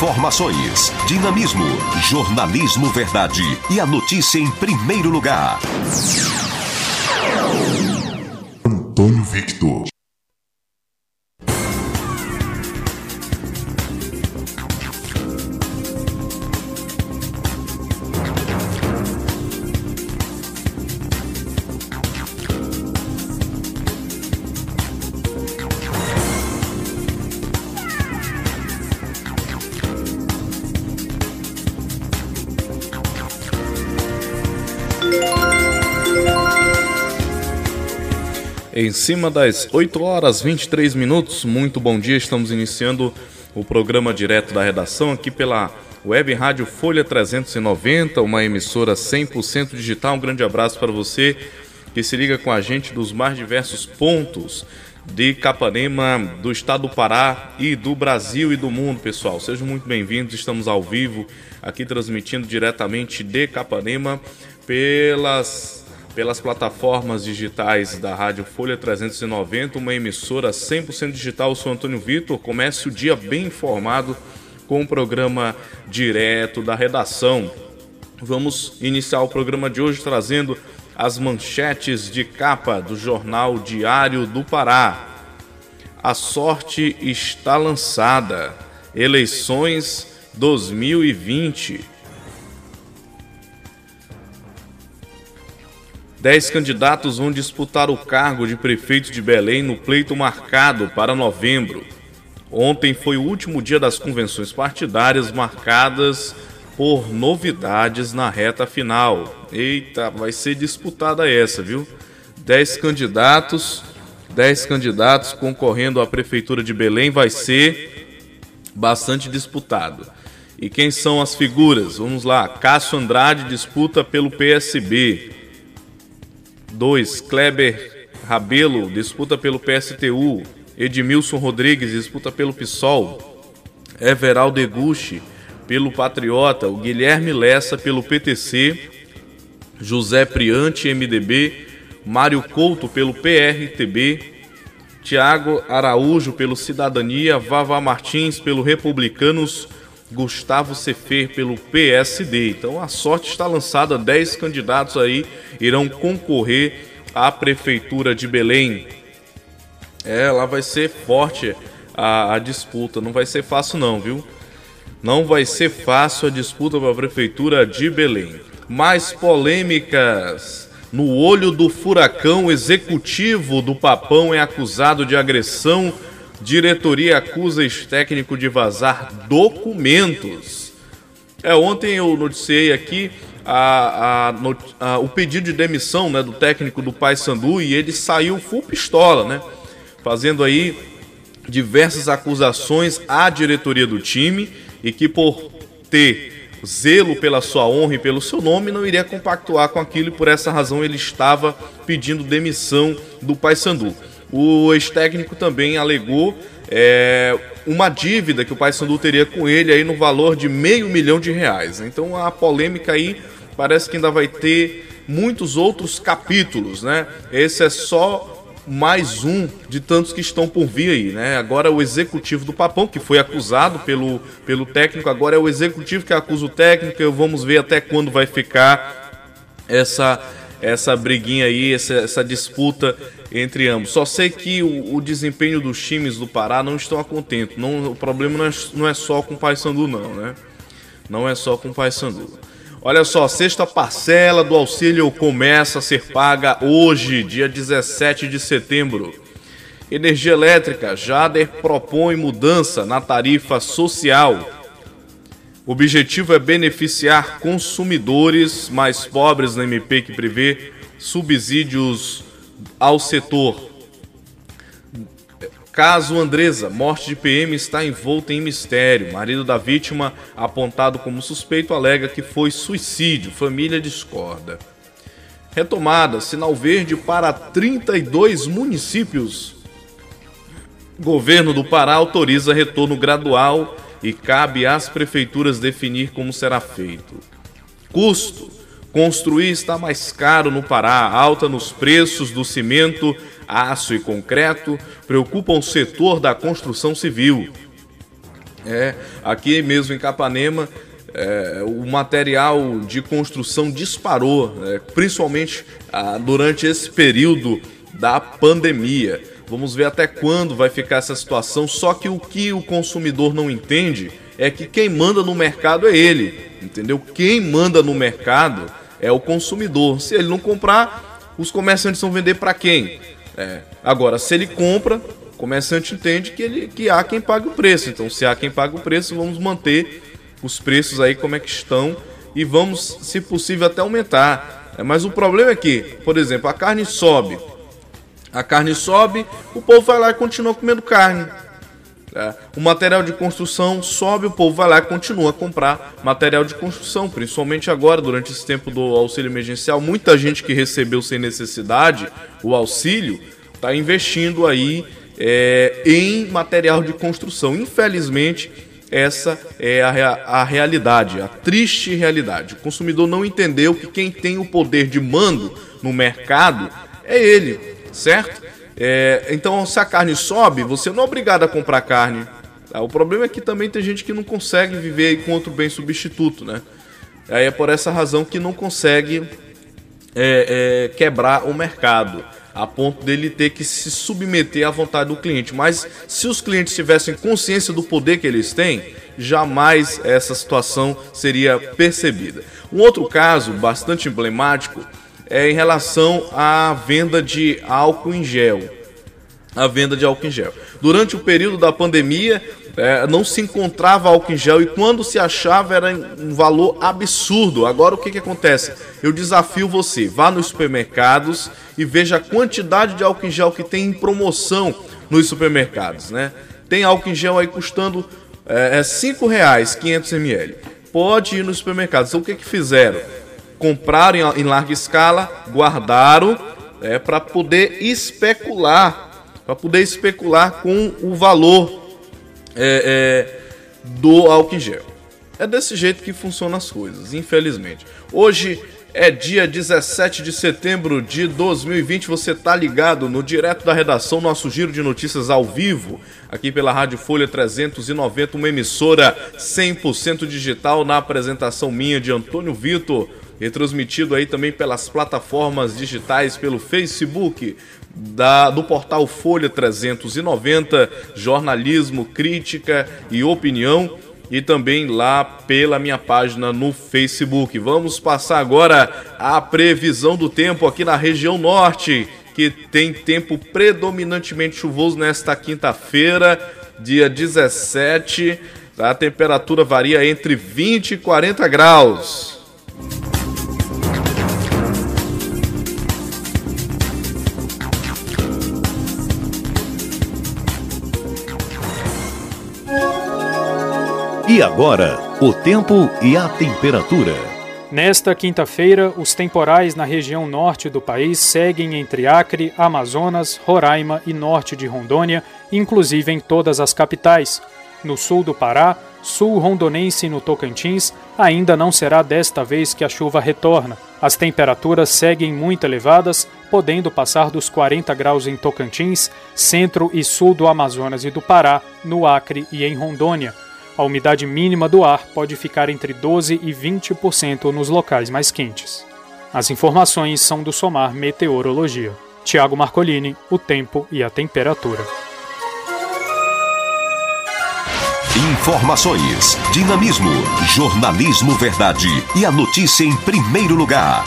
Informações, dinamismo, jornalismo verdade e a notícia em primeiro lugar. Antônio Victor. Em cima das 8 horas 23 minutos, muito bom dia. Estamos iniciando o programa direto da redação aqui pela Web Rádio Folha 390, uma emissora 100% digital. Um grande abraço para você que se liga com a gente dos mais diversos pontos de Capanema, do estado do Pará e do Brasil e do mundo, pessoal. Sejam muito bem-vindos. Estamos ao vivo aqui transmitindo diretamente de Capanema pelas pelas plataformas digitais da Rádio Folha 390, uma emissora 100% digital. Eu sou Antônio Vitor. Comece o dia bem informado com o programa direto da redação. Vamos iniciar o programa de hoje trazendo as manchetes de capa do jornal Diário do Pará. A sorte está lançada. Eleições 2020. Dez candidatos vão disputar o cargo de prefeito de Belém no pleito marcado para novembro. Ontem foi o último dia das convenções partidárias marcadas por novidades na reta final. Eita, vai ser disputada essa, viu? Dez candidatos, dez candidatos concorrendo à prefeitura de Belém vai ser bastante disputado. E quem são as figuras? Vamos lá. Cássio Andrade disputa pelo PSB. 2. Kleber Rabelo disputa pelo PSTU. Edmilson Rodrigues disputa pelo PSOL. Everaldo Eguchi pelo Patriota. O Guilherme Lessa pelo PTC. José Priante, MDB. Mário Couto pelo PRTB. Tiago Araújo pelo Cidadania. Vava Martins pelo Republicanos. Gustavo Cefer pelo PSD. Então a sorte está lançada, 10 candidatos aí irão concorrer à prefeitura de Belém. É, lá vai ser forte a, a disputa, não vai ser fácil não, viu? Não vai ser fácil a disputa para a prefeitura de Belém. Mais polêmicas. No olho do furacão, executivo do Papão é acusado de agressão Diretoria acusa ex-técnico de vazar documentos. É, ontem eu noticiei aqui a, a, a, o pedido de demissão né, do técnico do Paysandu e ele saiu full pistola, né? Fazendo aí diversas acusações à diretoria do time e que por ter zelo pela sua honra e pelo seu nome não iria compactuar com aquilo e por essa razão ele estava pedindo demissão do Paysandu. O ex-técnico também alegou é, uma dívida que o Paysandu teria com ele aí no valor de meio milhão de reais. Então a polêmica aí parece que ainda vai ter muitos outros capítulos, né? Esse é só mais um de tantos que estão por vir aí, né? Agora o executivo do Papão, que foi acusado pelo, pelo técnico, agora é o executivo que acusa o técnico. Vamos ver até quando vai ficar essa essa briguinha aí, essa, essa disputa entre ambos. Só sei que o, o, desempenho dos times do Pará não estão a contento. Não, o problema não é, não é só com o Paysandu, não, né? não é só com o Paysandu. Olha só, sexta parcela do auxílio começa a ser paga hoje, dia 17 de setembro. Energia elétrica, Jader propõe mudança na tarifa social. O objetivo é beneficiar consumidores mais pobres na MP que prevê subsídios ao setor. Caso Andresa, morte de PM está envolta em mistério. Marido da vítima, apontado como suspeito, alega que foi suicídio. Família discorda. Retomada, sinal verde para 32 municípios. Governo do Pará autoriza retorno gradual e cabe às prefeituras definir como será feito. Custo: construir está mais caro no Pará, alta nos preços do cimento aço e concreto preocupam o setor da construção civil. É, aqui mesmo em Capanema, é, o material de construção disparou, é, principalmente ah, durante esse período da pandemia. Vamos ver até quando vai ficar essa situação. Só que o que o consumidor não entende é que quem manda no mercado é ele, entendeu? Quem manda no mercado é o consumidor. Se ele não comprar, os comerciantes vão vender para quem? É. Agora, se ele compra, o comerciante entende que, ele, que há quem pague o preço. Então, se há quem pague o preço, vamos manter os preços aí como é que estão e vamos, se possível, até aumentar. É, mas o problema é que, por exemplo, a carne sobe. A carne sobe, o povo vai lá e continua comendo carne. É, o material de construção sobe, o povo vai lá e continua a comprar material de construção, principalmente agora, durante esse tempo do auxílio emergencial. Muita gente que recebeu sem necessidade o auxílio está investindo aí é, em material de construção. Infelizmente, essa é a, a realidade, a triste realidade. O consumidor não entendeu que quem tem o poder de mando no mercado é ele, certo? É, então, se a carne sobe, você não é obrigado a comprar carne. Tá? O problema é que também tem gente que não consegue viver com outro bem substituto, né? Aí é por essa razão que não consegue é, é, quebrar o mercado, a ponto dele ter que se submeter à vontade do cliente. Mas se os clientes tivessem consciência do poder que eles têm, jamais essa situação seria percebida. Um outro caso bastante emblemático é em relação à venda de álcool em gel. A venda de álcool em gel. Durante o período da pandemia, é, não se encontrava álcool em gel e quando se achava era um valor absurdo. Agora o que, que acontece? Eu desafio você, vá nos supermercados e veja a quantidade de álcool em gel que tem em promoção nos supermercados, né? Tem álcool em gel aí custando é, é 5 reais, 500 ml. Pode ir nos supermercados. Então o que, que fizeram? Compraram em, larga escala, guardaram é, para poder especular, para poder especular com o valor é, é, do álcool gel. É desse jeito que funcionam as coisas, infelizmente. Hoje é dia 17 de setembro de 2020. Você tá ligado no direto da redação, nosso giro de notícias ao vivo, aqui pela Rádio Folha 390, uma emissora 100% digital na apresentação minha de Antônio Vitor retransmitido aí também pelas plataformas digitais, pelo Facebook, da, do portal Folha 390, jornalismo, crítica e opinião, e também lá pela minha página no Facebook. Vamos passar agora a previsão do tempo aqui na região norte, que tem tempo predominantemente chuvoso nesta quinta-feira, dia 17. A temperatura varia entre 20 e 40 graus. E agora, o tempo e a temperatura. Nesta quinta-feira, os temporais na região norte do país seguem entre Acre, Amazonas, Roraima e norte de Rondônia, inclusive em todas as capitais. No sul do Pará, sul rondonense e no Tocantins, ainda não será desta vez que a chuva retorna. As temperaturas seguem muito elevadas, podendo passar dos 40 graus em Tocantins, centro e sul do Amazonas e do Pará, no Acre e em Rondônia. A umidade mínima do ar pode ficar entre 12 e 20% nos locais mais quentes. As informações são do Somar Meteorologia. Tiago Marcolini, o tempo e a temperatura. Informações, dinamismo, jornalismo verdade e a notícia em primeiro lugar.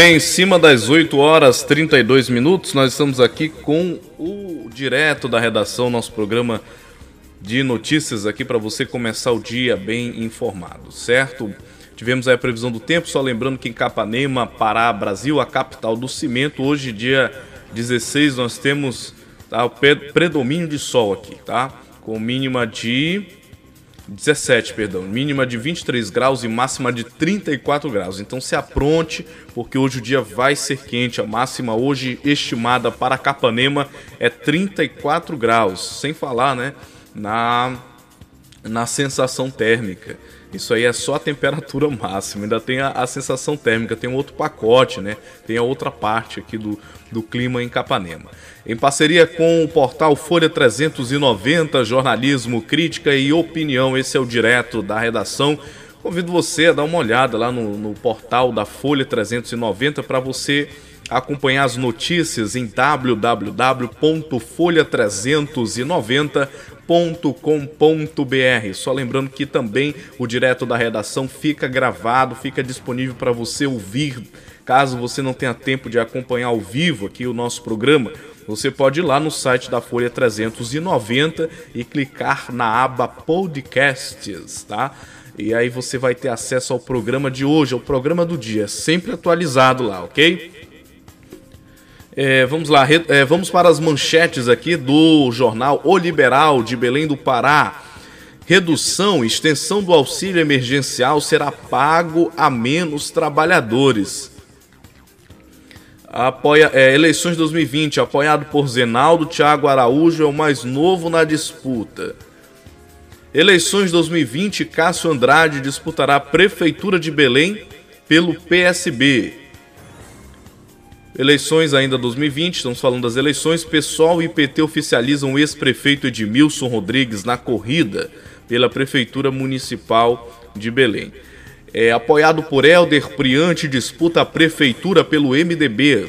Bem, em cima das 8 horas 32 minutos, nós estamos aqui com o direto da redação, nosso programa de notícias aqui para você começar o dia bem informado, certo? Tivemos aí a previsão do tempo, só lembrando que em Capanema, Pará, Brasil, a capital do cimento, hoje dia 16 nós temos tá, o predomínio de sol aqui, tá? Com mínima de 17, perdão, mínima de 23 graus e máxima de 34 graus. Então se apronte, porque hoje o dia vai ser quente. A máxima hoje estimada para Capanema é 34 graus, sem falar, né, na na sensação térmica. Isso aí é só a temperatura máxima, ainda tem a, a, sensação térmica, tem um outro pacote, né? Tem a outra parte aqui do, do clima em Capanema. Em parceria com o portal Folha 390, jornalismo, crítica e opinião, esse é o direto da redação. Convido você a dar uma olhada lá no, no portal da Folha 390 para você acompanhar as notícias em www.folha390.com.br. Só lembrando que também o direto da redação fica gravado, fica disponível para você ouvir. Caso você não tenha tempo de acompanhar ao vivo aqui o nosso programa, você pode ir lá no site da Folha 390 e clicar na aba Podcasts, tá? E aí você vai ter acesso ao programa de hoje, ao programa do dia, sempre atualizado lá, ok? É, vamos lá, é, vamos para as manchetes aqui do jornal O Liberal de Belém do Pará. Redução, extensão do auxílio emergencial será pago a menos trabalhadores. Apoia, é, eleições 2020, apoiado por Zenaldo, Thiago Araújo é o mais novo na disputa. Eleições 2020, Cássio Andrade disputará a Prefeitura de Belém pelo PSB. Eleições ainda 2020, estamos falando das eleições. PSOL e PT oficializam o ex-prefeito Edmilson Rodrigues na corrida pela Prefeitura Municipal de Belém. É, apoiado por Helder Priante, disputa a prefeitura pelo MDB.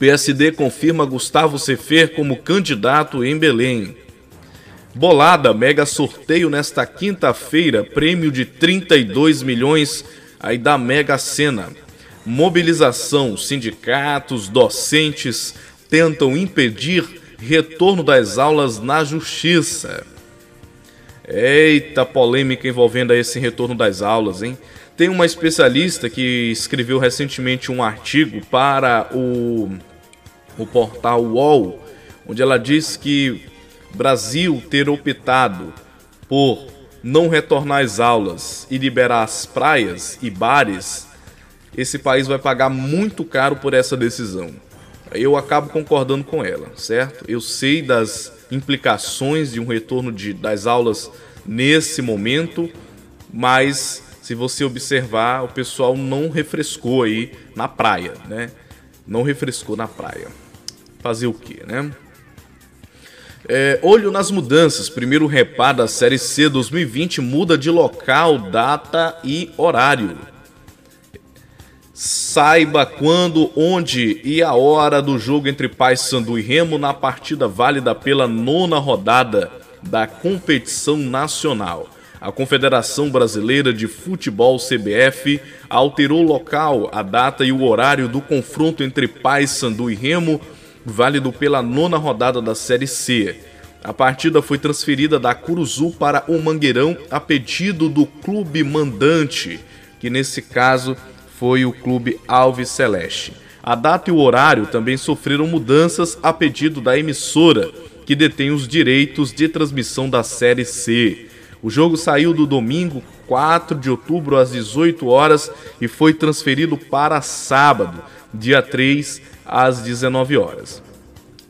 PSD confirma Gustavo Sefer como candidato em Belém. Bolada, mega sorteio nesta quinta-feira, prêmio de 32 milhões aí da Mega Sena mobilização, sindicatos, docentes tentam impedir retorno das aulas na justiça. Eita polêmica envolvendo esse retorno das aulas, hein? Tem uma especialista que escreveu recentemente um artigo para o, o portal UOL, onde ela diz que Brasil ter optado por não retornar às aulas e liberar as praias e bares esse país vai pagar muito caro por essa decisão. Eu acabo concordando com ela, certo? Eu sei das implicações de um retorno de, das aulas nesse momento, mas se você observar, o pessoal não refrescou aí na praia, né? Não refrescou na praia. Fazer o quê, né? É, olho nas mudanças. Primeiro repar da Série C 2020 muda de local, data e horário. Saiba quando, onde e a hora do jogo entre Paysandu e Remo na partida válida pela nona rodada da competição nacional. A Confederação Brasileira de Futebol CBF alterou o local, a data e o horário do confronto entre Paysandu e Remo, válido pela nona rodada da Série C. A partida foi transferida da Curuzu para o Mangueirão a pedido do clube mandante, que nesse caso foi o clube Alves Celeste. A data e o horário também sofreram mudanças a pedido da emissora, que detém os direitos de transmissão da Série C. O jogo saiu do domingo 4 de outubro às 18 horas e foi transferido para sábado, dia 3 às 19 horas.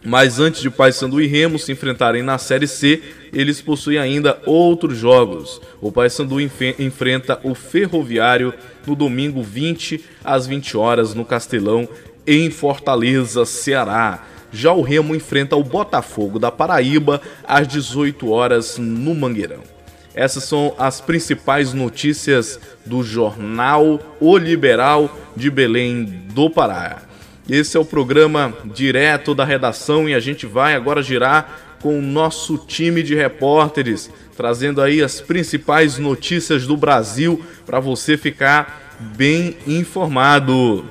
Mas antes de Paysandu e Remo se enfrentarem na Série C, eles possuem ainda outros jogos. O Paysandu enfrenta o Ferroviário no domingo 20 às 20 horas no Castelão, em Fortaleza, Ceará. Já o Remo enfrenta o Botafogo da Paraíba às 18 horas no Mangueirão. Essas são as principais notícias do jornal O Liberal de Belém do Pará. Esse é o programa direto da redação e a gente vai agora girar com o nosso time de repórteres, trazendo aí as principais notícias do Brasil para você ficar bem informado.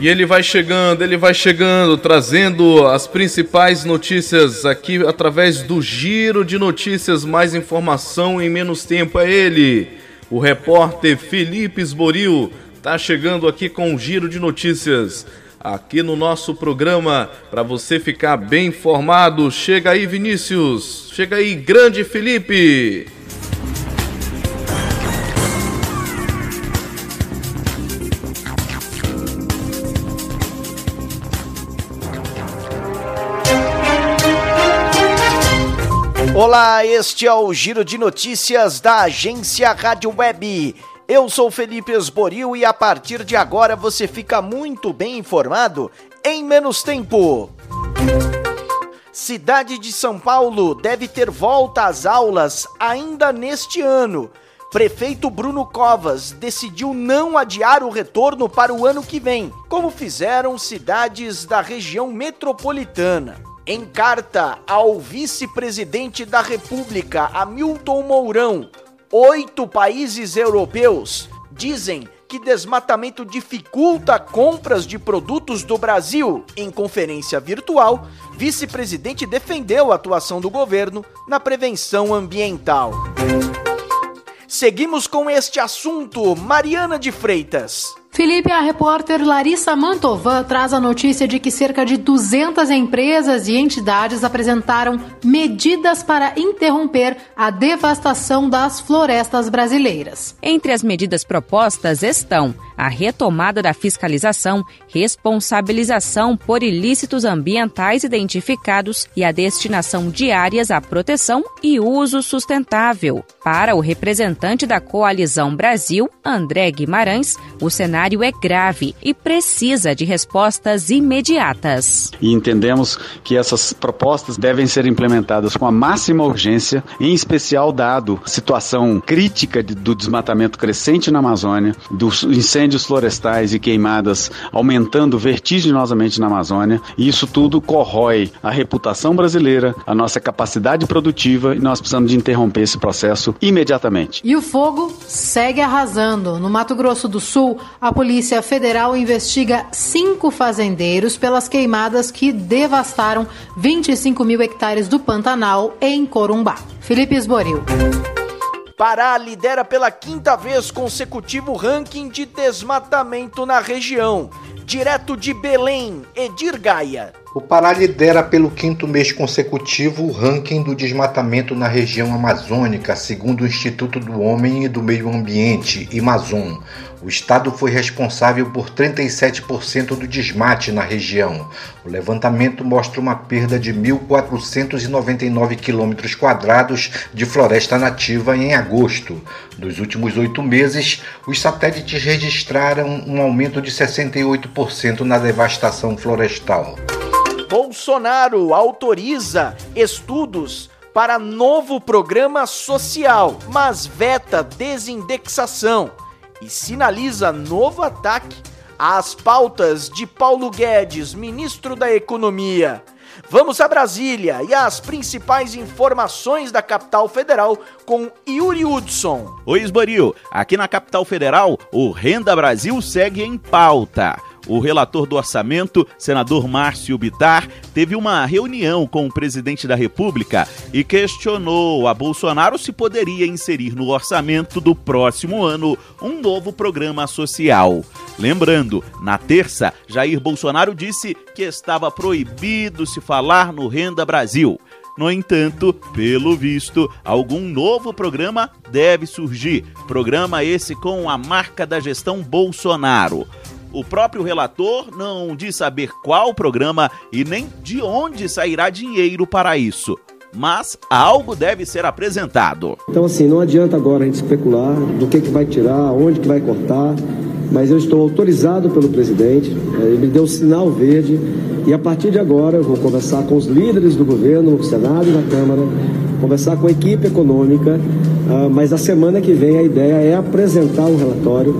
E ele vai chegando, ele vai chegando, trazendo as principais notícias aqui através do giro de notícias, mais informação em menos tempo. É ele, o repórter Felipe Esboril, tá chegando aqui com o giro de notícias aqui no nosso programa para você ficar bem informado. Chega aí, Vinícius. Chega aí, grande Felipe. Olá, este é o Giro de Notícias da agência Rádio Web. Eu sou Felipe Esboril e a partir de agora você fica muito bem informado em menos tempo. Cidade de São Paulo deve ter volta às aulas ainda neste ano. Prefeito Bruno Covas decidiu não adiar o retorno para o ano que vem, como fizeram cidades da região metropolitana. Em carta ao vice-presidente da República, Hamilton Mourão, oito países europeus dizem que desmatamento dificulta compras de produtos do Brasil. Em conferência virtual, vice-presidente defendeu a atuação do governo na prevenção ambiental. Seguimos com este assunto, Mariana de Freitas. Felipe, a repórter Larissa Mantovan traz a notícia de que cerca de 200 empresas e entidades apresentaram medidas para interromper a devastação das florestas brasileiras. Entre as medidas propostas estão a retomada da fiscalização, responsabilização por ilícitos ambientais identificados e a destinação de áreas à proteção e uso sustentável. Para o representante da Coalizão Brasil, André Guimarães, o cenário é grave e precisa de respostas imediatas. E entendemos que essas propostas devem ser implementadas com a máxima urgência, em especial dado a situação crítica do desmatamento crescente na Amazônia, dos incêndios incêndios florestais e queimadas aumentando vertiginosamente na Amazônia, e isso tudo corrói a reputação brasileira, a nossa capacidade produtiva, e nós precisamos de interromper esse processo imediatamente. E o fogo segue arrasando. No Mato Grosso do Sul, a Polícia Federal investiga cinco fazendeiros pelas queimadas que devastaram 25 mil hectares do Pantanal em Corumbá. Felipe Esboril. Pará lidera pela quinta vez consecutivo ranking de desmatamento na região. Direto de Belém, Edir Gaia. O Pará lidera pelo quinto mês consecutivo o ranking do desmatamento na região amazônica, segundo o Instituto do Homem e do Meio Ambiente, Amazon. O estado foi responsável por 37% do desmate na região. O levantamento mostra uma perda de 1.499 quilômetros quadrados de floresta nativa em agosto. Nos últimos oito meses, os satélites registraram um aumento de 68% na devastação florestal. Bolsonaro autoriza estudos para novo programa social, mas veta desindexação e sinaliza novo ataque às pautas de Paulo Guedes, ministro da Economia. Vamos a Brasília e as principais informações da capital federal com Yuri Hudson. Oi, Esboril. Aqui na capital federal, o Renda Brasil segue em pauta. O relator do orçamento, senador Márcio Bitar, teve uma reunião com o presidente da República e questionou a Bolsonaro se poderia inserir no orçamento do próximo ano um novo programa social. Lembrando, na terça, Jair Bolsonaro disse que estava proibido se falar no Renda Brasil. No entanto, pelo visto, algum novo programa deve surgir. Programa esse com a marca da gestão Bolsonaro. O próprio relator não diz saber qual programa e nem de onde sairá dinheiro para isso. Mas algo deve ser apresentado. Então, assim, não adianta agora a gente especular do que, que vai tirar, onde que vai cortar, mas eu estou autorizado pelo presidente, eh, ele me deu sinal verde e a partir de agora eu vou conversar com os líderes do governo, no Senado e na Câmara, conversar com a equipe econômica, ah, mas a semana que vem a ideia é apresentar o um relatório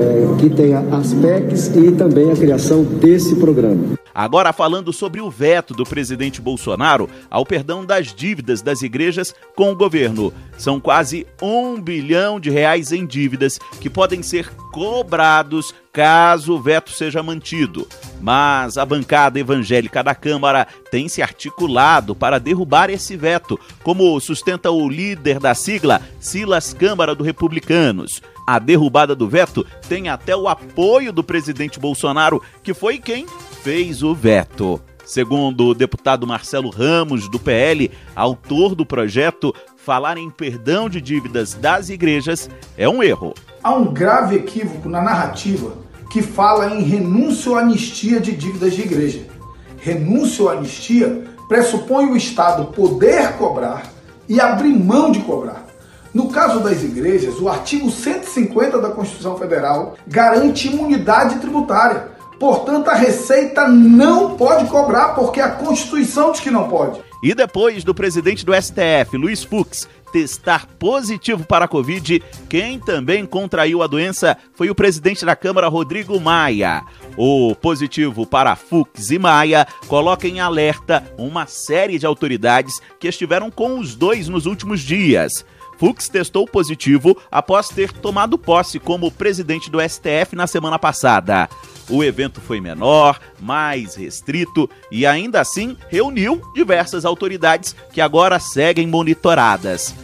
é, que tenha aspectos e também a criação desse programa. Agora falando sobre o veto do presidente Bolsonaro ao perdão das dívidas das igrejas com o governo. São quase um bilhão de reais em dívidas que podem ser cobrados caso o veto seja mantido. Mas a bancada evangélica da Câmara tem se articulado para derrubar esse veto, como sustenta o líder da sigla, Silas Câmara do Republicanos. A derrubada do veto tem até o apoio do presidente Bolsonaro, que foi quem fez o veto. Segundo o deputado Marcelo Ramos, do PL, autor do projeto, falar em perdão de dívidas das igrejas é um erro. Há um grave equívoco na narrativa que fala em renúncia ou anistia de dívidas de igreja. Renúncia ou anistia pressupõe o Estado poder cobrar e abrir mão de cobrar. No caso das igrejas, o artigo 150 da Constituição Federal garante imunidade tributária Portanto, a Receita não pode cobrar, porque a Constituição diz que não pode. E depois do presidente do STF, Luiz Fux, testar positivo para a Covid, quem também contraiu a doença foi o presidente da Câmara, Rodrigo Maia. O positivo para Fux e Maia coloca em alerta uma série de autoridades que estiveram com os dois nos últimos dias. Fux testou positivo após ter tomado posse como presidente do STF na semana passada. O evento foi menor, mais restrito e ainda assim reuniu diversas autoridades que agora seguem monitoradas.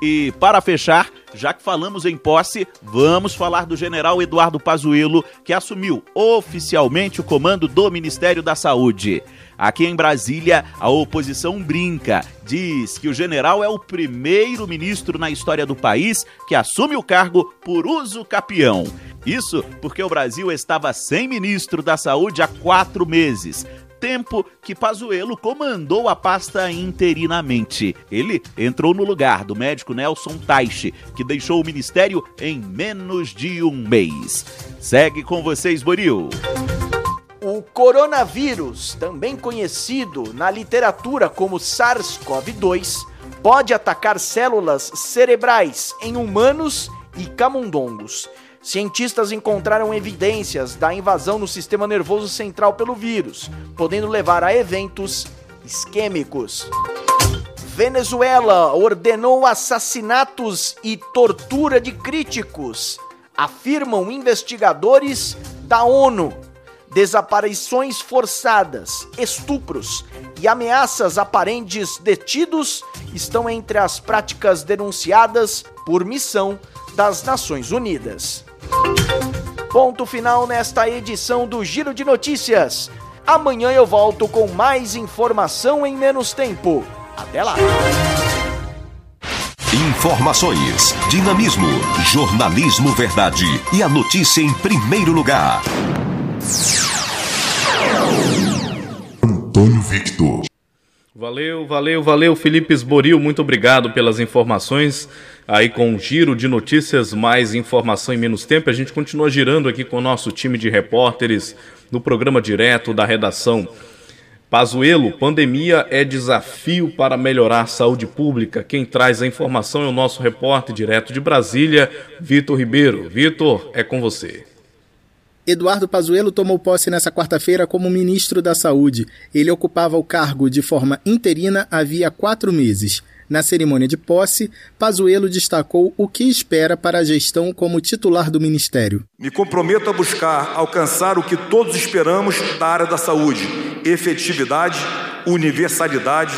E para fechar, já que falamos em posse, vamos falar do general Eduardo Pazuello, que assumiu oficialmente o comando do Ministério da Saúde. Aqui em Brasília, a oposição brinca, diz que o general é o primeiro ministro na história do país que assume o cargo por uso capião. Isso porque o Brasil estava sem ministro da Saúde há quatro meses tempo que Pazuello comandou a pasta interinamente. Ele entrou no lugar do médico Nelson Taixe, que deixou o ministério em menos de um mês. Segue com vocês, Boril. Coronavírus, também conhecido na literatura como SARS-CoV-2, pode atacar células cerebrais em humanos e camundongos. Cientistas encontraram evidências da invasão no sistema nervoso central pelo vírus, podendo levar a eventos isquêmicos. Venezuela ordenou assassinatos e tortura de críticos, afirmam investigadores da ONU. Desaparições forçadas, estupros e ameaças a parentes detidos estão entre as práticas denunciadas por missão das Nações Unidas. Ponto final nesta edição do Giro de Notícias. Amanhã eu volto com mais informação em menos tempo. Até lá! Informações, dinamismo, jornalismo verdade e a notícia em primeiro lugar. Antônio Victor. Valeu, valeu, valeu, Felipe Esboril. Muito obrigado pelas informações aí com um giro de notícias, mais informação em menos tempo. A gente continua girando aqui com o nosso time de repórteres no programa direto da redação. Pazuelo, pandemia é desafio para melhorar a saúde pública. Quem traz a informação é o nosso repórter direto de Brasília, Vitor Ribeiro. Vitor, é com você. Eduardo Pazuello tomou posse nessa quarta-feira como ministro da Saúde. Ele ocupava o cargo de forma interina havia quatro meses. Na cerimônia de posse, Pazuello destacou o que espera para a gestão como titular do ministério. Me comprometo a buscar alcançar o que todos esperamos da área da saúde: efetividade, universalidade,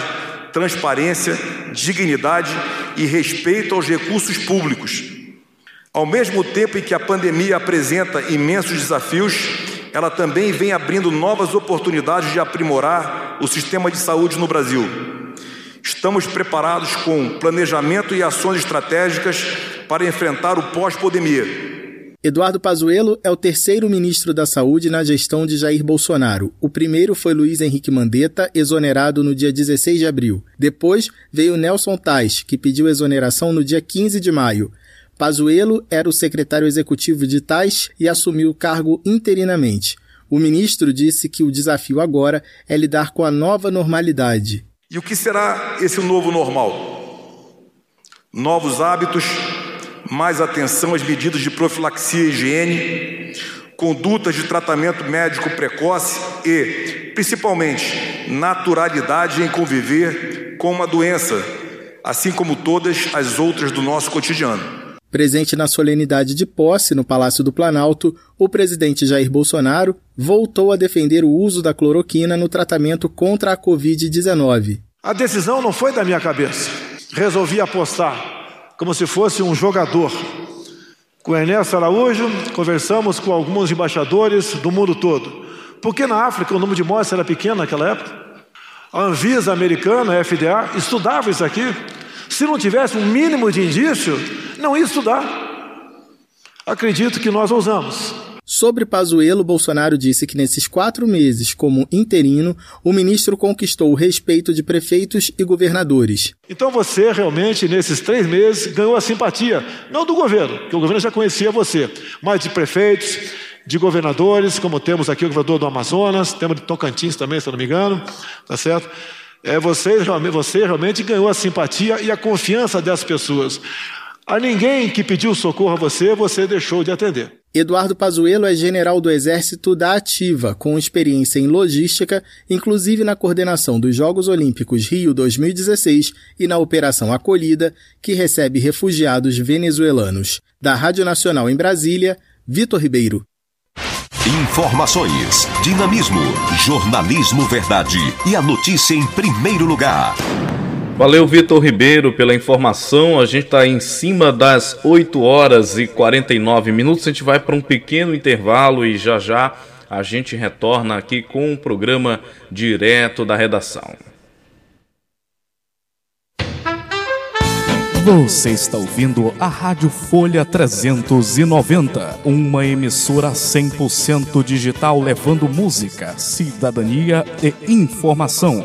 transparência, dignidade e respeito aos recursos públicos ao mesmo tempo em que a pandemia apresenta imensos desafios, ela também vem abrindo novas oportunidades de aprimorar o sistema de saúde no Brasil. Estamos preparados com planejamento e ações estratégicas para enfrentar o pós-pandemia. Eduardo Pazuello é o terceiro ministro da Saúde na gestão de Jair Bolsonaro. O primeiro foi Luiz Henrique Mandetta, exonerado no dia 16 de abril. Depois veio Nelson Tais, que pediu exoneração no dia 15 de maio. Pazuello era o secretário executivo de Tais e assumiu o cargo interinamente. O ministro disse que o desafio agora é lidar com a nova normalidade. E o que será esse novo normal? Novos hábitos, mais atenção às medidas de profilaxia e higiene, condutas de tratamento médico precoce e, principalmente, naturalidade em conviver com uma doença, assim como todas as outras do nosso cotidiano. Presente na solenidade de posse no Palácio do Planalto, o presidente Jair Bolsonaro voltou a defender o uso da cloroquina no tratamento contra a Covid-19. A decisão não foi da minha cabeça. Resolvi apostar como se fosse um jogador. Com Ernesto Araújo, conversamos com alguns embaixadores do mundo todo. Porque na África o número de mortes era pequeno naquela época. A Anvisa americana, a FDA, estudava isso aqui. Se não tivesse um mínimo de indício, não ia estudar. Acredito que nós ousamos. Sobre Pazuello, Bolsonaro disse que nesses quatro meses como interino, o ministro conquistou o respeito de prefeitos e governadores. Então você realmente, nesses três meses, ganhou a simpatia, não do governo, que o governo já conhecia você, mas de prefeitos, de governadores, como temos aqui o governador do Amazonas, temos de Tocantins também, se não me engano, tá certo? É, você, você realmente ganhou a simpatia e a confiança das pessoas. A ninguém que pediu socorro a você, você deixou de atender. Eduardo Pazuello é general do Exército da Ativa, com experiência em logística, inclusive na coordenação dos Jogos Olímpicos Rio 2016 e na Operação Acolhida, que recebe refugiados venezuelanos. Da Rádio Nacional em Brasília, Vitor Ribeiro. Informações, dinamismo, jornalismo verdade e a notícia em primeiro lugar. Valeu, Vitor Ribeiro, pela informação. A gente está em cima das 8 horas e 49 minutos. A gente vai para um pequeno intervalo e já já a gente retorna aqui com o um programa direto da redação. Você está ouvindo a Rádio Folha 390, uma emissora 100% digital levando música, cidadania e informação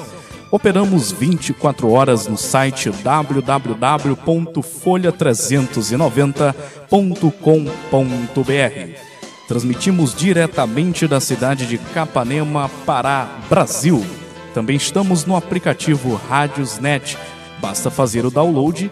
Operamos 24 horas no site www.folha390.com.br. Transmitimos diretamente da cidade de Capanema, Pará, Brasil. Também estamos no aplicativo Rádiosnet. Basta fazer o download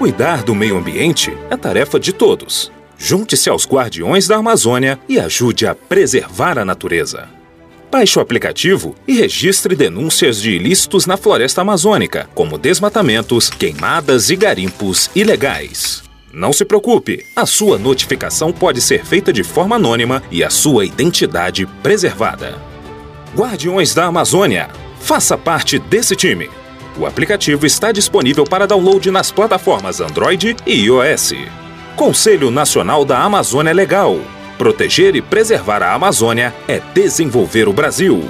Cuidar do meio ambiente é tarefa de todos. Junte-se aos Guardiões da Amazônia e ajude a preservar a natureza. Baixe o aplicativo e registre denúncias de ilícitos na floresta amazônica, como desmatamentos, queimadas e garimpos ilegais. Não se preocupe, a sua notificação pode ser feita de forma anônima e a sua identidade preservada. Guardiões da Amazônia, faça parte desse time. O aplicativo está disponível para download nas plataformas Android e iOS. Conselho Nacional da Amazônia Legal. Proteger e preservar a Amazônia é desenvolver o Brasil.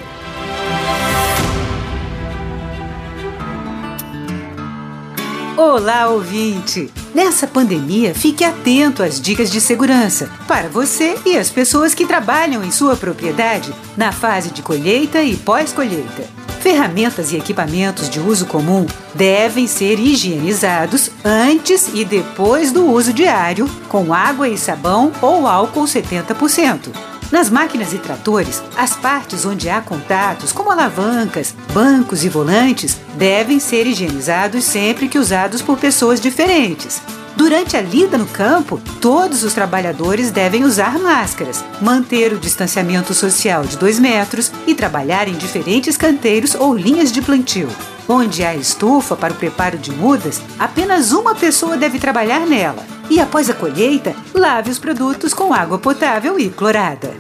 Olá, ouvinte! Nessa pandemia, fique atento às dicas de segurança para você e as pessoas que trabalham em sua propriedade na fase de colheita e pós-colheita. Ferramentas e equipamentos de uso comum devem ser higienizados antes e depois do uso diário com água e sabão ou álcool 70%. Nas máquinas e tratores, as partes onde há contatos, como alavancas, bancos e volantes, devem ser higienizados sempre que usados por pessoas diferentes. Durante a lida no campo, todos os trabalhadores devem usar máscaras, manter o distanciamento social de 2 metros e trabalhar em diferentes canteiros ou linhas de plantio. Onde há estufa para o preparo de mudas, apenas uma pessoa deve trabalhar nela. E após a colheita, lave os produtos com água potável e clorada.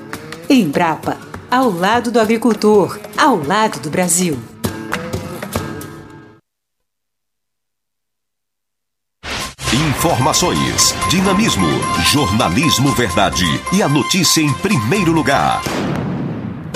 Embrapa, ao lado do agricultor, ao lado do Brasil. Informações, dinamismo, jornalismo verdade e a notícia em primeiro lugar.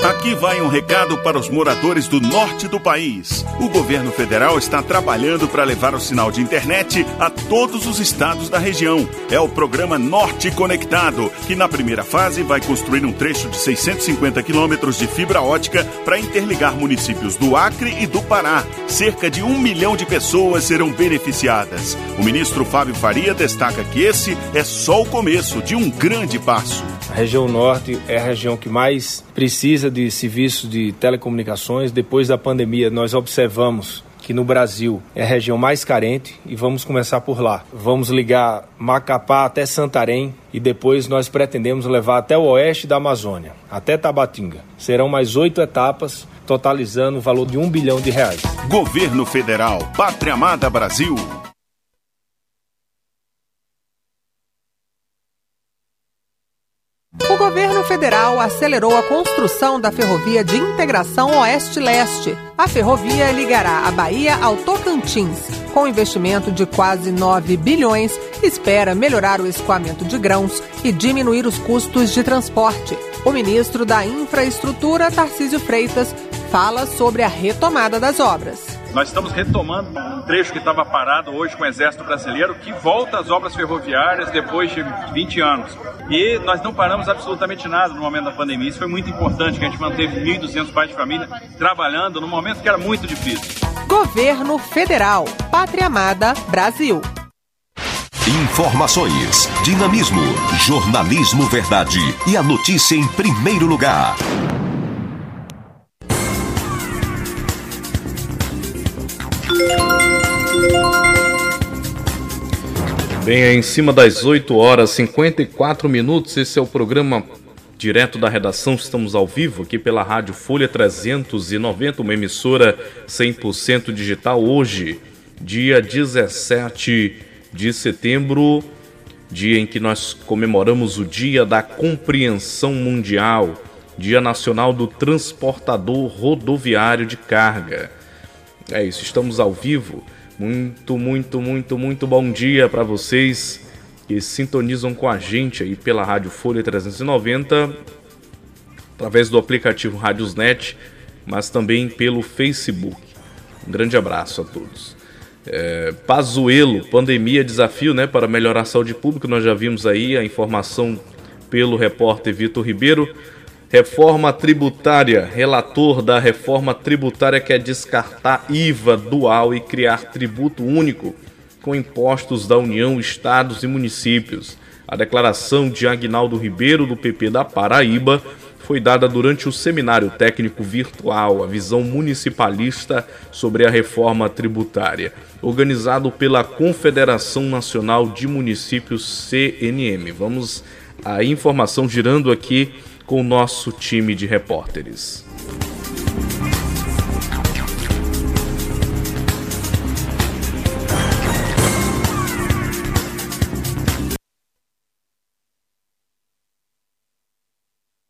Aqui vai um recado para os moradores do norte do país. O governo federal está trabalhando para levar o sinal de internet a todos os estados da região. É o programa Norte Conectado, que na primeira fase vai construir um trecho de 650 quilômetros de fibra ótica para interligar municípios do Acre e do Pará. Cerca de um milhão de pessoas serão beneficiadas. O ministro Fábio Faria destaca que esse é só o começo de um grande passo. A região norte é a região que mais precisa de serviços de telecomunicações. Depois da pandemia, nós observamos que no Brasil é a região mais carente e vamos começar por lá. Vamos ligar Macapá até Santarém e depois nós pretendemos levar até o oeste da Amazônia, até Tabatinga. Serão mais oito etapas, totalizando o valor de um bilhão de reais. Governo Federal, Pátria Amada Brasil. O governo federal acelerou a construção da ferrovia de integração Oeste-Leste. A ferrovia ligará a Bahia ao Tocantins. Com investimento de quase 9 bilhões, espera melhorar o escoamento de grãos e diminuir os custos de transporte. O ministro da Infraestrutura, Tarcísio Freitas, fala sobre a retomada das obras. Nós estamos retomando um trecho que estava parado hoje com o Exército Brasileiro, que volta às obras ferroviárias depois de 20 anos. E nós não paramos absolutamente nada no momento da pandemia. Isso foi muito importante, que a gente manteve 1.200 pais de família trabalhando num momento que era muito difícil. Governo Federal. Pátria Amada, Brasil. Informações, dinamismo, jornalismo verdade e a notícia em primeiro lugar. Bem, é em cima das 8 horas 54 minutos, esse é o programa direto da redação. Estamos ao vivo aqui pela Rádio Folha 390, uma emissora 100% digital. Hoje, dia 17 de setembro, dia em que nós comemoramos o Dia da Compreensão Mundial, Dia Nacional do Transportador Rodoviário de Carga. É isso, estamos ao vivo muito, muito, muito, muito bom dia para vocês que sintonizam com a gente aí pela Rádio Folha 390, através do aplicativo Rádiosnet, mas também pelo Facebook. Um grande abraço a todos. É, Pazuelo, pandemia, desafio né, para melhorar a saúde pública. Nós já vimos aí a informação pelo repórter Vitor Ribeiro. Reforma tributária. Relator da reforma tributária quer descartar IVA dual e criar tributo único com impostos da União, estados e municípios. A declaração de Agnaldo Ribeiro, do PP da Paraíba, foi dada durante o seminário técnico virtual A Visão Municipalista sobre a Reforma Tributária, organizado pela Confederação Nacional de Municípios CNM. Vamos à informação girando aqui com o nosso time de repórteres.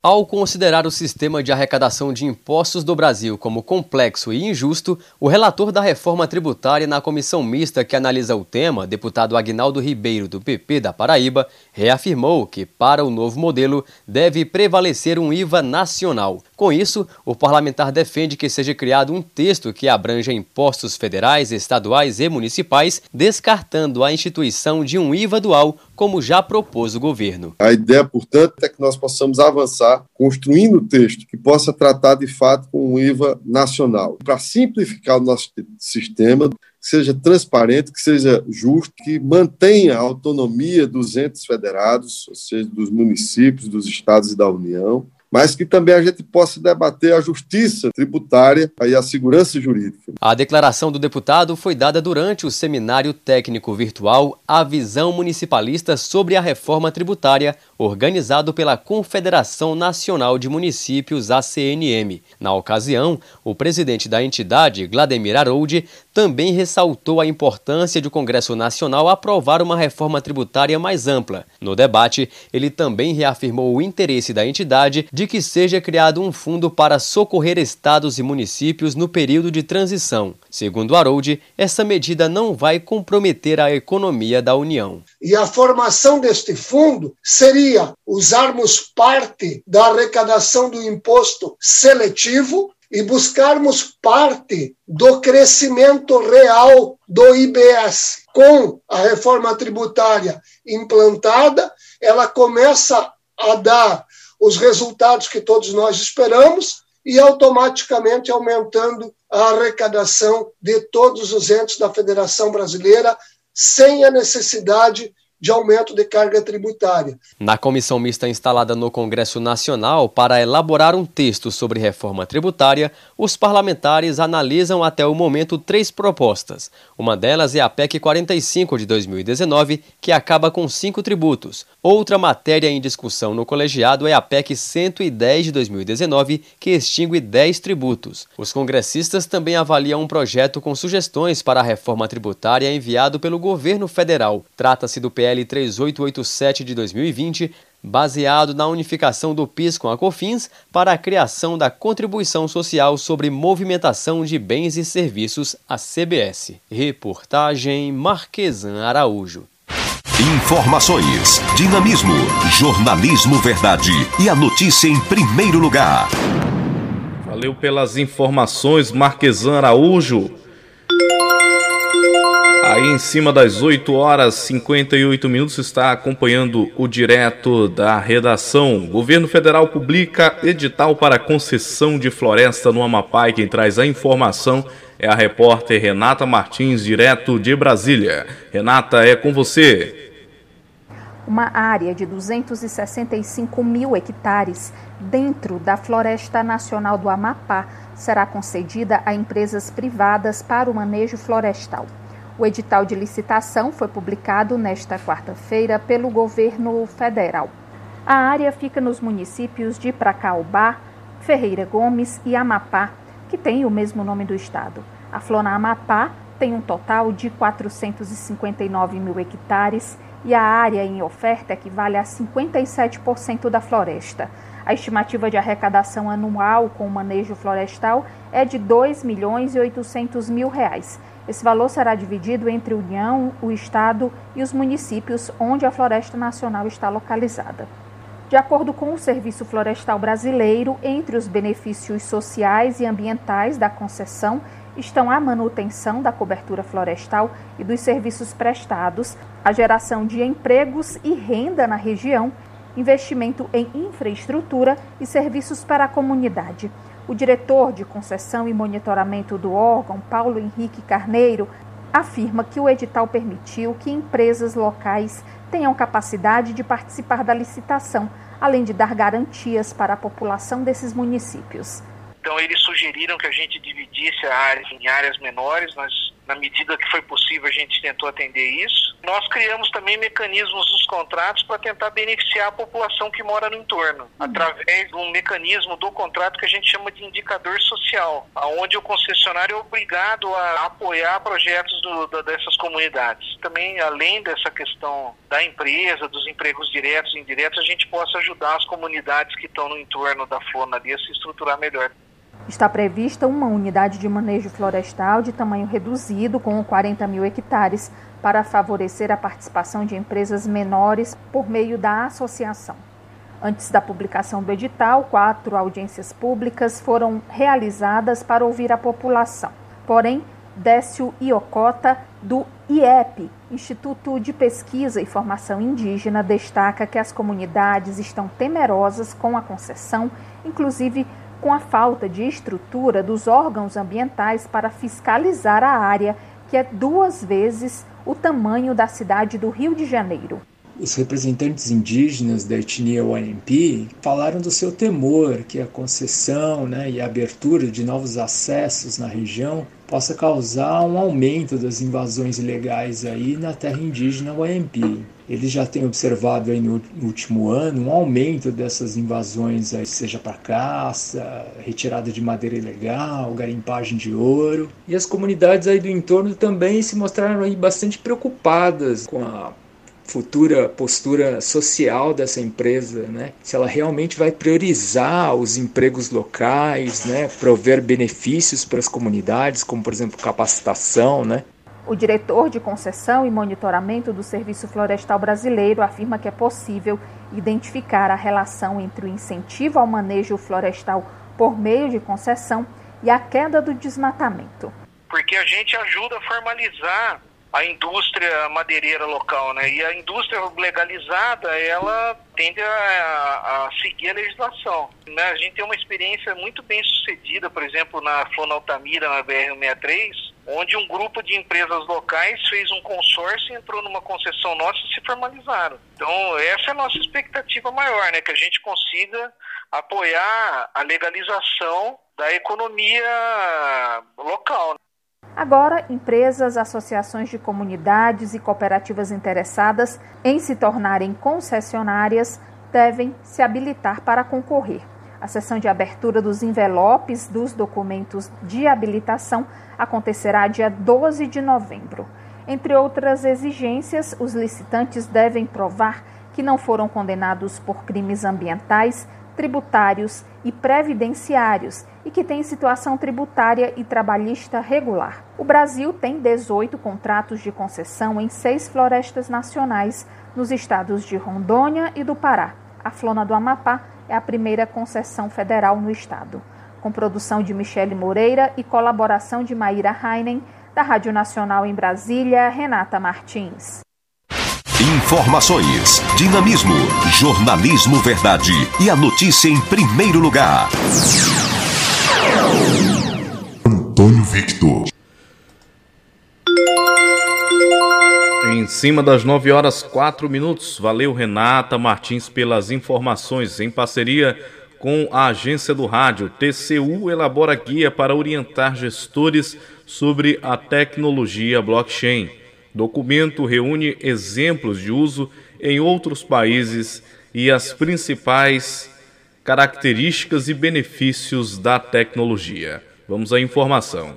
Ao considerar o sistema de arrecadação de impostos do Brasil como complexo e injusto, o relator da reforma tributária na comissão mista que analisa o tema, deputado Agnaldo Ribeiro, do PP da Paraíba, reafirmou que, para o novo modelo, deve prevalecer um IVA nacional. Com isso, o parlamentar defende que seja criado um texto que abranja impostos federais, estaduais e municipais, descartando a instituição de um IVA dual, como já propôs o governo. A ideia, portanto, é que nós possamos avançar construindo o texto que possa tratar de fato com um IVA nacional, para simplificar o nosso sistema, que seja transparente, que seja justo, que mantenha a autonomia dos entes federados, ou seja, dos municípios, dos estados e da União, mas que também a gente possa debater a justiça tributária e a segurança jurídica. A declaração do deputado foi dada durante o seminário técnico virtual A Visão Municipalista sobre a Reforma Tributária, organizado pela Confederação Nacional de Municípios, ACNM. Na ocasião, o presidente da entidade, Vladimir Harold, também ressaltou a importância de o Congresso Nacional aprovar uma reforma tributária mais ampla. No debate, ele também reafirmou o interesse da entidade de que seja criado um fundo para socorrer estados e municípios no período de transição. Segundo Harold, essa medida não vai comprometer a economia da União. E a formação deste fundo seria usarmos parte da arrecadação do imposto seletivo e buscarmos parte do crescimento real do IBS. Com a reforma tributária implantada, ela começa a dar os resultados que todos nós esperamos e automaticamente aumentando a arrecadação de todos os entes da Federação Brasileira sem a necessidade de aumento de carga tributária. Na comissão mista instalada no Congresso Nacional para elaborar um texto sobre reforma tributária, os parlamentares analisam até o momento três propostas. Uma delas é a PEC 45 de 2019, que acaba com cinco tributos. Outra matéria em discussão no colegiado é a PEC 110 de 2019, que extingue 10 tributos. Os congressistas também avaliam um projeto com sugestões para a reforma tributária enviado pelo governo federal. Trata-se do PL PL 3887 de 2020, baseado na unificação do PIS com a COFINS para a criação da Contribuição Social sobre Movimentação de Bens e Serviços, a CBS. Reportagem Marquesan Araújo. Informações, dinamismo, jornalismo verdade e a notícia em primeiro lugar. Valeu pelas informações, Marquesan Araújo. Aí em cima das 8 horas 58 minutos está acompanhando o direto da redação. Governo Federal publica edital para concessão de floresta no Amapá e quem traz a informação é a repórter Renata Martins, direto de Brasília. Renata, é com você. Uma área de 265 mil hectares dentro da Floresta Nacional do Amapá será concedida a empresas privadas para o manejo florestal. O edital de licitação foi publicado nesta quarta-feira pelo governo federal. A área fica nos municípios de Pracaubá, Ferreira Gomes e Amapá, que tem o mesmo nome do estado. A Flona Amapá tem um total de 459 mil hectares e a área em oferta equivale a 57% da floresta. A estimativa de arrecadação anual com o manejo florestal é de 2 milhões e 800 mil reais esse valor será dividido entre a União, o Estado e os municípios onde a Floresta Nacional está localizada. De acordo com o Serviço Florestal Brasileiro, entre os benefícios sociais e ambientais da concessão estão a manutenção da cobertura florestal e dos serviços prestados, a geração de empregos e renda na região, investimento em infraestrutura e serviços para a comunidade. O diretor de concessão e monitoramento do órgão, Paulo Henrique Carneiro, afirma que o edital permitiu que empresas locais tenham capacidade de participar da licitação, além de dar garantias para a população desses municípios. Então, eles sugeriram que a gente dividisse a área em áreas menores. Nós na medida que foi possível, a gente tentou atender isso. Nós criamos também mecanismos nos contratos para tentar beneficiar a população que mora no entorno, através de um mecanismo do contrato que a gente chama de indicador social, onde o concessionário é obrigado a apoiar projetos do, da, dessas comunidades. Também, além dessa questão da empresa, dos empregos diretos e indiretos, a gente possa ajudar as comunidades que estão no entorno da Flona ali a se estruturar melhor. Está prevista uma unidade de manejo florestal de tamanho reduzido, com 40 mil hectares, para favorecer a participação de empresas menores por meio da associação. Antes da publicação do edital, quatro audiências públicas foram realizadas para ouvir a população. Porém, Décio Iocota, do IEP, Instituto de Pesquisa e Formação Indígena, destaca que as comunidades estão temerosas com a concessão, inclusive com a falta de estrutura dos órgãos ambientais para fiscalizar a área, que é duas vezes o tamanho da cidade do Rio de Janeiro. Os representantes indígenas da etnia Wanimpi falaram do seu temor que a concessão né, e a abertura de novos acessos na região possa causar um aumento das invasões ilegais aí na terra indígena Wanimpi. Eles já têm observado aí no último ano um aumento dessas invasões, aí, seja para caça, retirada de madeira ilegal, garimpagem de ouro. E as comunidades aí do entorno também se mostraram aí bastante preocupadas com a futura postura social dessa empresa, né? Se ela realmente vai priorizar os empregos locais, né? Prover benefícios para as comunidades, como por exemplo capacitação, né? O diretor de concessão e monitoramento do Serviço Florestal Brasileiro afirma que é possível identificar a relação entre o incentivo ao manejo florestal por meio de concessão e a queda do desmatamento. Porque a gente ajuda a formalizar a indústria madeireira local, né? E a indústria legalizada, ela tende a, a, seguir a legislação. Né? A gente tem uma experiência muito bem sucedida, por exemplo, na Fonaltamira, na BR-163, onde um grupo de empresas locais fez um consórcio, entrou numa concessão nossa e se formalizaram. Então, essa é a nossa expectativa maior, né? Que a gente consiga apoiar a legalização da economia local. Agora, empresas, associações de comunidades e cooperativas interessadas em se tornarem concessionárias devem se habilitar para concorrer. A sessão de abertura dos envelopes dos documentos de habilitação acontecerá dia 12 de novembro. Entre outras exigências, os licitantes devem provar que não foram condenados por crimes ambientais, tributários e previdenciários e que têm situação tributária e trabalhista regular. O Brasil tem 18 contratos de concessão em seis florestas nacionais nos estados de Rondônia e do Pará. A Flona do Amapá é a primeira concessão federal no estado com produção de Michele Moreira e colaboração de Maíra Heinen, da Rádio Nacional em Brasília, Renata Martins. Informações, dinamismo, jornalismo verdade e a notícia em primeiro lugar. Antônio Victor. Em cima das 9 horas 4 minutos. Valeu, Renata Martins, pelas informações em parceria com a agência do rádio. TCU elabora guia para orientar gestores sobre a tecnologia blockchain. Documento reúne exemplos de uso em outros países e as principais características e benefícios da tecnologia. Vamos à informação.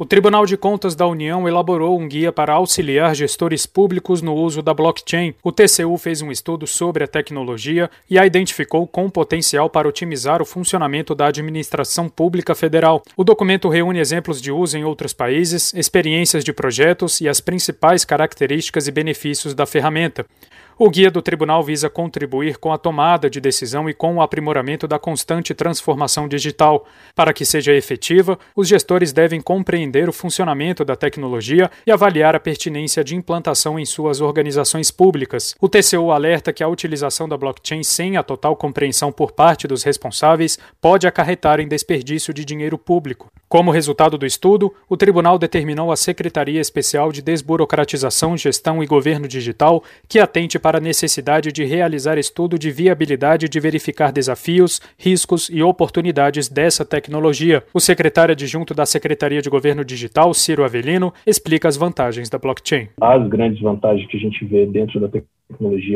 O Tribunal de Contas da União elaborou um guia para auxiliar gestores públicos no uso da blockchain. O TCU fez um estudo sobre a tecnologia e a identificou com potencial para otimizar o funcionamento da administração pública federal. O documento reúne exemplos de uso em outros países, experiências de projetos e as principais características e benefícios da ferramenta. O guia do tribunal visa contribuir com a tomada de decisão e com o aprimoramento da constante transformação digital. Para que seja efetiva, os gestores devem compreender o funcionamento da tecnologia e avaliar a pertinência de implantação em suas organizações públicas. O TCU alerta que a utilização da blockchain sem a total compreensão por parte dos responsáveis pode acarretar em desperdício de dinheiro público. Como resultado do estudo, o tribunal determinou a Secretaria Especial de Desburocratização, Gestão e Governo Digital que atente para para a necessidade de realizar estudo de viabilidade de verificar desafios, riscos e oportunidades dessa tecnologia. O secretário adjunto da Secretaria de Governo Digital, Ciro Avelino, explica as vantagens da blockchain. As grandes vantagens que a gente vê dentro da tecnologia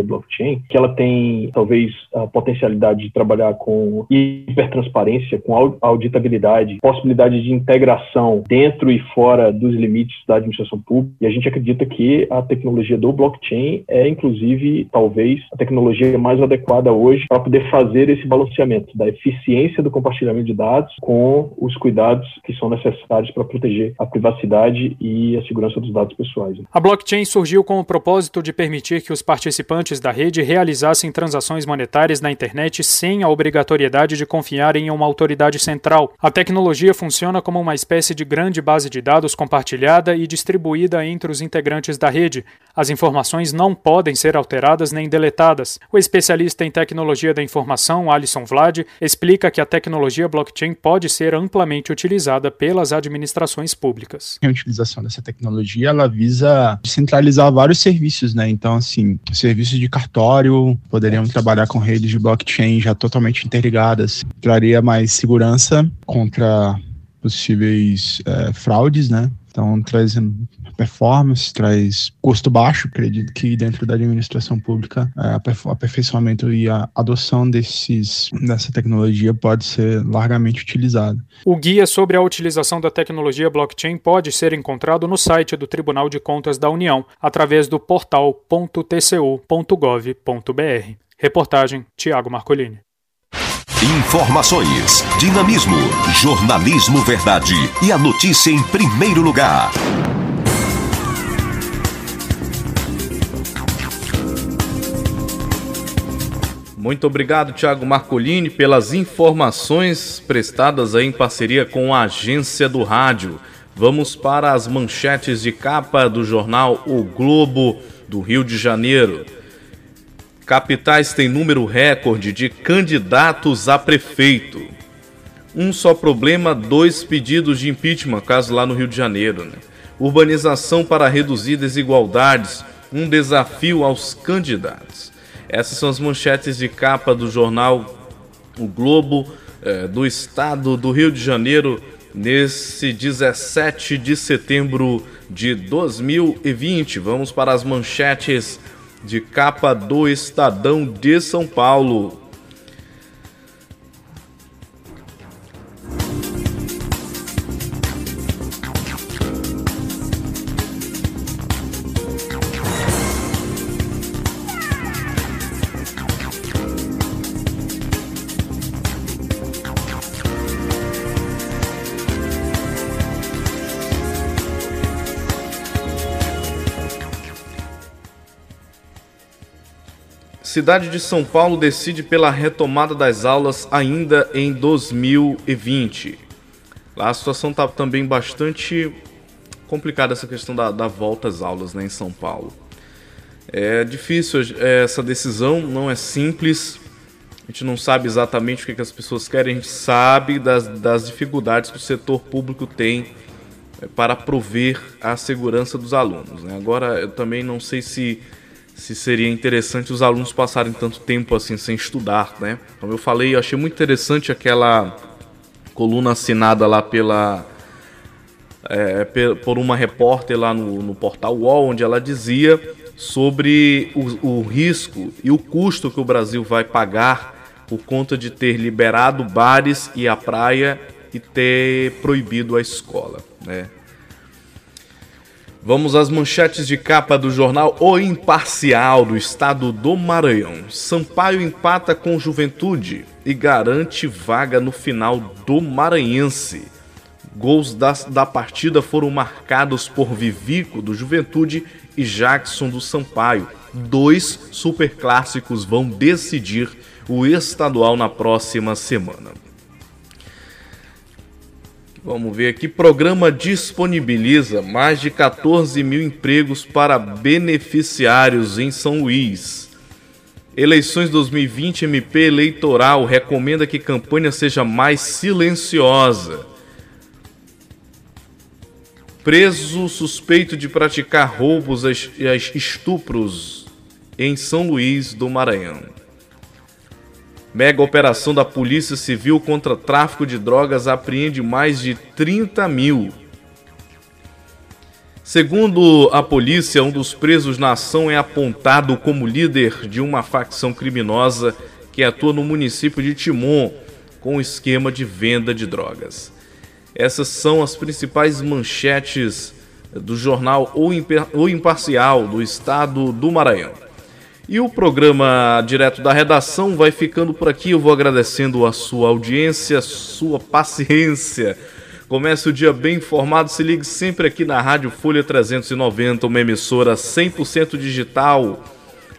blockchain, que ela tem talvez a potencialidade de trabalhar com hipertransparência, com auditabilidade, possibilidade de integração dentro e fora dos limites da administração pública. E a gente acredita que a tecnologia do blockchain é, inclusive, talvez a tecnologia mais adequada hoje para poder fazer esse balanceamento da eficiência do compartilhamento de dados com os cuidados que são necessários para proteger a privacidade e a segurança dos dados pessoais. A blockchain surgiu com o propósito de permitir que os participantes da rede realizassem transações monetárias na internet sem a obrigatoriedade de confiar em uma autoridade central. A tecnologia funciona como uma espécie de grande base de dados compartilhada e distribuída entre os integrantes da rede. As informações não podem ser alteradas nem deletadas. O especialista em tecnologia da informação, Alisson Vlad, explica que a tecnologia blockchain pode ser amplamente utilizada pelas administrações públicas. A utilização dessa tecnologia ela visa centralizar vários serviços, né? Então, assim, serviços de cartório poderiam trabalhar com redes de blockchain já totalmente interligadas. Traria mais segurança contra possíveis é, fraudes, né? Então, traz performance, traz custo baixo. Acredito que dentro da administração pública, é, aperfeiçoamento e a adoção desses, dessa tecnologia pode ser largamente utilizada. O guia sobre a utilização da tecnologia blockchain pode ser encontrado no site do Tribunal de Contas da União, através do portal.tcu.gov.br. Reportagem Tiago Marcolini. Informações, dinamismo, jornalismo verdade e a notícia em primeiro lugar. Muito obrigado, Tiago Marcolini, pelas informações prestadas em parceria com a agência do rádio. Vamos para as manchetes de capa do jornal O Globo do Rio de Janeiro. Capitais têm número recorde de candidatos a prefeito. Um só problema, dois pedidos de impeachment, caso lá no Rio de Janeiro. Né? Urbanização para reduzir desigualdades, um desafio aos candidatos. Essas são as manchetes de capa do jornal O Globo eh, do Estado do Rio de Janeiro nesse 17 de setembro de 2020. Vamos para as manchetes de capa do Estadão de São Paulo. Cidade de São Paulo decide pela retomada das aulas ainda em 2020. Lá a situação está também bastante complicada essa questão da, da, volta às aulas né, em São Paulo. É difícil é, essa decisão, não é simples. A gente não sabe exatamente o que, que as pessoas querem, a gente sabe das, das dificuldades que o setor público tem é, para prover a segurança dos alunos. Né? Agora, eu também não sei se se seria interessante os alunos passarem tanto tempo assim sem estudar, né? Como eu falei, eu achei muito interessante aquela coluna assinada lá pela é, por uma repórter lá no, no portal UOL, onde ela dizia sobre o, o risco e o custo que o Brasil vai pagar por conta de ter liberado bares e a praia e ter proibido a escola, né? Vamos às manchetes de capa do jornal O Imparcial do estado do Maranhão. Sampaio empata com Juventude e garante vaga no final do Maranhense. Gols da, da partida foram marcados por Vivico do Juventude e Jackson do Sampaio. Dois superclássicos vão decidir o estadual na próxima semana. Vamos ver aqui. Programa disponibiliza mais de 14 mil empregos para beneficiários em São Luís. Eleições 2020 MP Eleitoral recomenda que campanha seja mais silenciosa. Preso suspeito de praticar roubos e estupros em São Luís do Maranhão. Mega operação da Polícia Civil contra tráfico de drogas apreende mais de 30 mil. Segundo a polícia, um dos presos na ação é apontado como líder de uma facção criminosa que atua no município de Timon com esquema de venda de drogas. Essas são as principais manchetes do jornal O Imparcial do estado do Maranhão. E o programa direto da redação vai ficando por aqui. Eu vou agradecendo a sua audiência, sua paciência. Comece o dia bem informado. Se ligue sempre aqui na Rádio Folha 390, uma emissora 100% digital,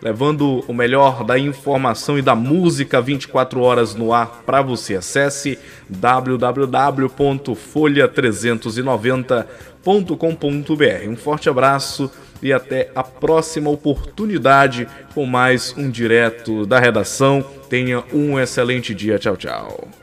levando o melhor da informação e da música 24 horas no ar para você. Acesse www.folha390.com.br. Um forte abraço e até a próxima oportunidade com mais um direto da redação. Tenha um excelente dia. Tchau, tchau.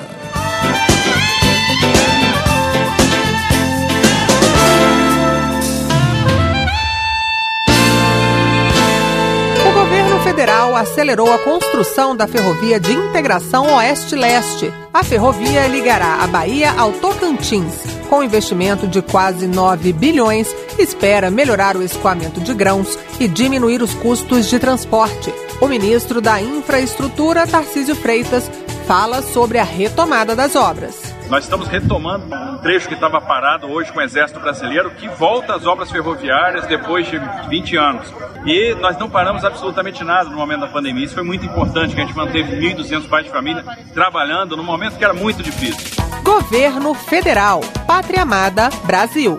Acelerou a construção da ferrovia de integração Oeste-Leste. A ferrovia ligará a Bahia ao Tocantins. Com investimento de quase 9 bilhões, espera melhorar o escoamento de grãos e diminuir os custos de transporte. O ministro da Infraestrutura, Tarcísio Freitas, fala sobre a retomada das obras. Nós estamos retomando um trecho que estava parado hoje com o Exército Brasileiro, que volta às obras ferroviárias depois de 20 anos. E nós não paramos absolutamente nada no momento da pandemia. Isso foi muito importante, que a gente manteve 1.200 pais de família trabalhando num momento que era muito difícil. Governo Federal. Pátria Amada, Brasil.